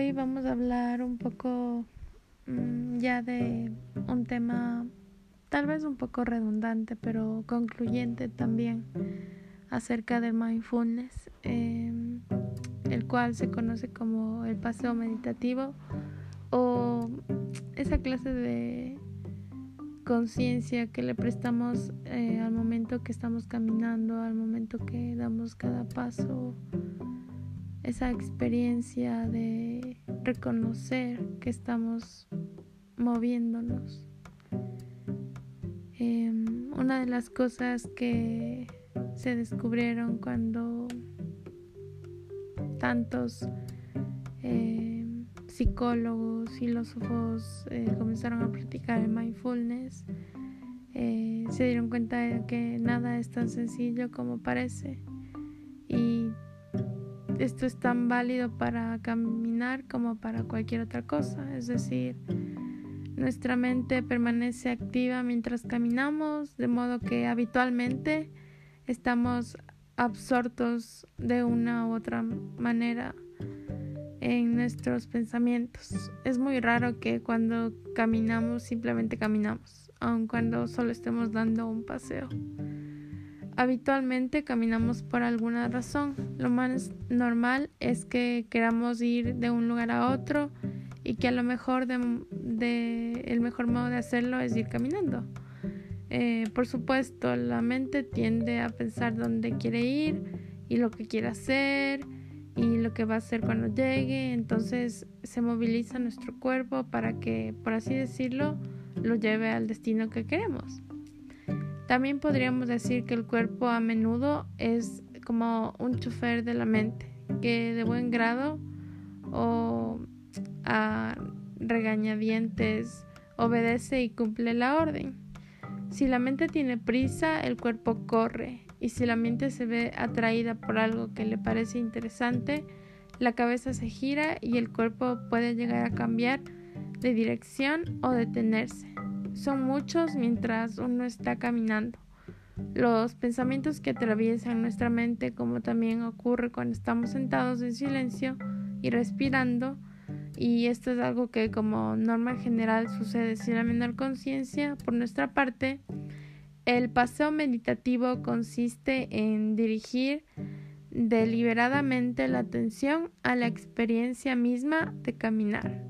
Hoy vamos a hablar un poco mm, ya de un tema tal vez un poco redundante, pero concluyente también acerca de mindfulness, em, el cual se conoce como el paseo meditativo o esa clase de conciencia que le prestamos eh, al momento que estamos caminando, al momento que damos cada paso esa experiencia de reconocer que estamos moviéndonos. Em, una de las cosas que se descubrieron cuando tantos em, psicólogos, filósofos eh, comenzaron a practicar el mindfulness, eh, se dieron cuenta de que nada es tan sencillo como parece esto es tan válido para caminar como para cualquier otra cosa, es decir, nuestra mente permanece activa mientras caminamos, de modo que habitualmente estamos absortos de una u otra manera en nuestros pensamientos. Es muy raro que cuando caminamos simplemente caminamos, aun cuando solo estemos dando un paseo. Habitualmente caminamos por alguna razón. Lo más normal es que queramos ir de un lugar a otro y que a lo mejor de, el mejor modo de hacerlo es ir caminando. Eh, por supuesto, la mente tiende a pensar dónde quiere ir y lo que quiere hacer y lo que va a hacer cuando llegue. Entonces se moviliza nuestro cuerpo para que, por así decirlo, lo lleve al destino que queremos. También podríamos decir que el cuerpo a menudo es como un chofer de la mente, que de buen grado o a regañadientes obedece y cumple la orden. Si la mente tiene prisa, el cuerpo corre, y si la mente se ve atraída por algo que le parece interesante, la cabeza se gira y el cuerpo puede llegar a cambiar de dirección o detenerse son muchos mientras uno está caminando. Los pensamientos que atraviesan nuestra mente, como también ocurre cuando estamos sentados en silencio y respirando, y esto es algo que como norma general sucede sin la menor conciencia por nuestra parte, el paseo meditativo consiste en dirigir deliberadamente la atención a la experiencia misma de caminar.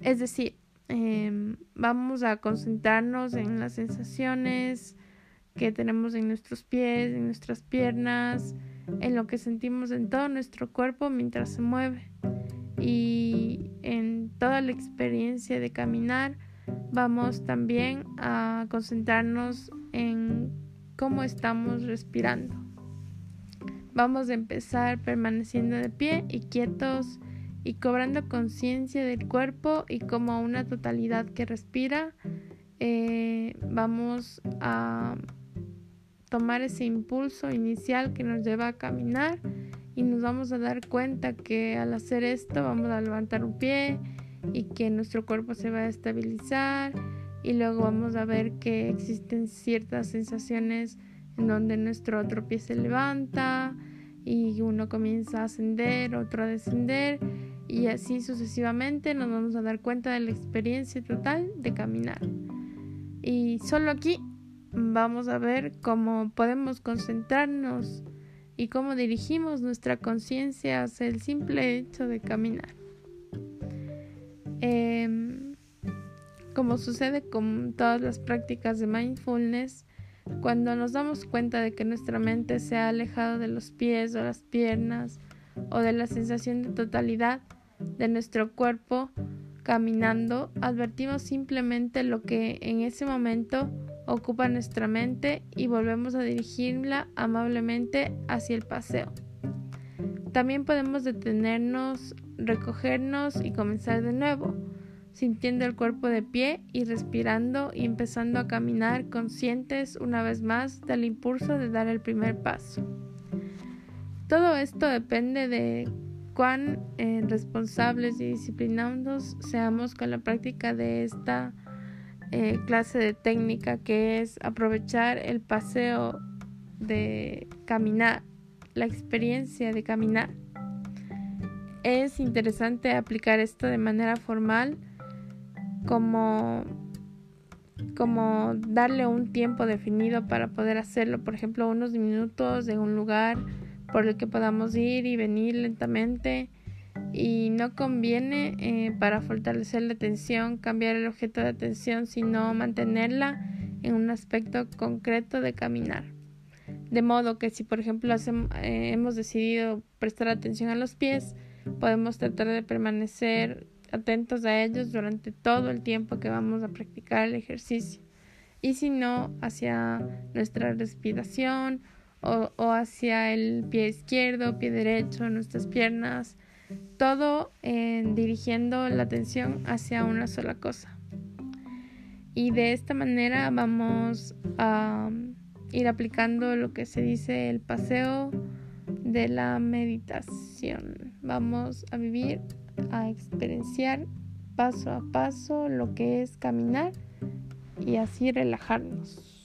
Es decir, Em, vamos a concentrarnos en las sensaciones que tenemos en nuestros pies, en nuestras piernas, en lo que sentimos en todo nuestro cuerpo mientras se mueve. Y en toda la experiencia de caminar vamos también a concentrarnos en cómo estamos respirando. Vamos a empezar permaneciendo de pie y quietos y cobrando conciencia del cuerpo y como una totalidad que respira, eh, vamos a tomar ese impulso inicial que nos lleva a caminar y nos vamos a dar cuenta que al hacer esto vamos a levantar un pie y que nuestro cuerpo se va a estabilizar y luego vamos a ver que existen ciertas sensaciones en donde nuestro otro pie se levanta y uno comienza a ascender, otro a descender y así sucesivamente nos vamos a dar cuenta de la experiencia total de caminar. Y solo aquí vamos a ver cómo podemos concentrarnos y cómo dirigimos nuestra conciencia hacia el simple hecho de caminar. Em, como sucede con todas las prácticas de mindfulness, cuando nos damos cuenta de que nuestra mente se ha alejado de los pies o las piernas o de la sensación de totalidad, de nuestro cuerpo caminando, advertimos simplemente lo que en ese momento ocupa nuestra mente y volvemos a dirigirla amablemente hacia el paseo. También podemos detenernos, recogernos y comenzar de nuevo, sintiendo el cuerpo de pie y respirando y empezando a caminar conscientes una vez más del impulso de dar el primer paso. Todo esto depende de cuán eh, responsables y disciplinados seamos con la práctica de esta eh, clase de técnica que es aprovechar el paseo de caminar, la experiencia de caminar. es interesante aplicar esto de manera formal como como darle un tiempo definido para poder hacerlo, por ejemplo, unos minutos de un lugar por el que podamos ir y venir lentamente y no conviene eh, para fortalecer la atención cambiar el objeto de atención, sino mantenerla en un aspecto concreto de caminar. De modo que si por ejemplo eh, hemos decidido prestar atención a los pies, podemos tratar de permanecer atentos a ellos durante todo el tiempo que vamos a practicar el ejercicio. Y si no, hacia nuestra respiración o, hacia el pie izquierdo, pie derecho, nuestras piernas, todo dirigiendo la atención hacia una sola cosa. Y de esta manera vamos a ir aplicando lo que se dice el paseo de la meditación. Vamos a vivir, a experienciar paso a paso lo que es caminar y así relajarnos.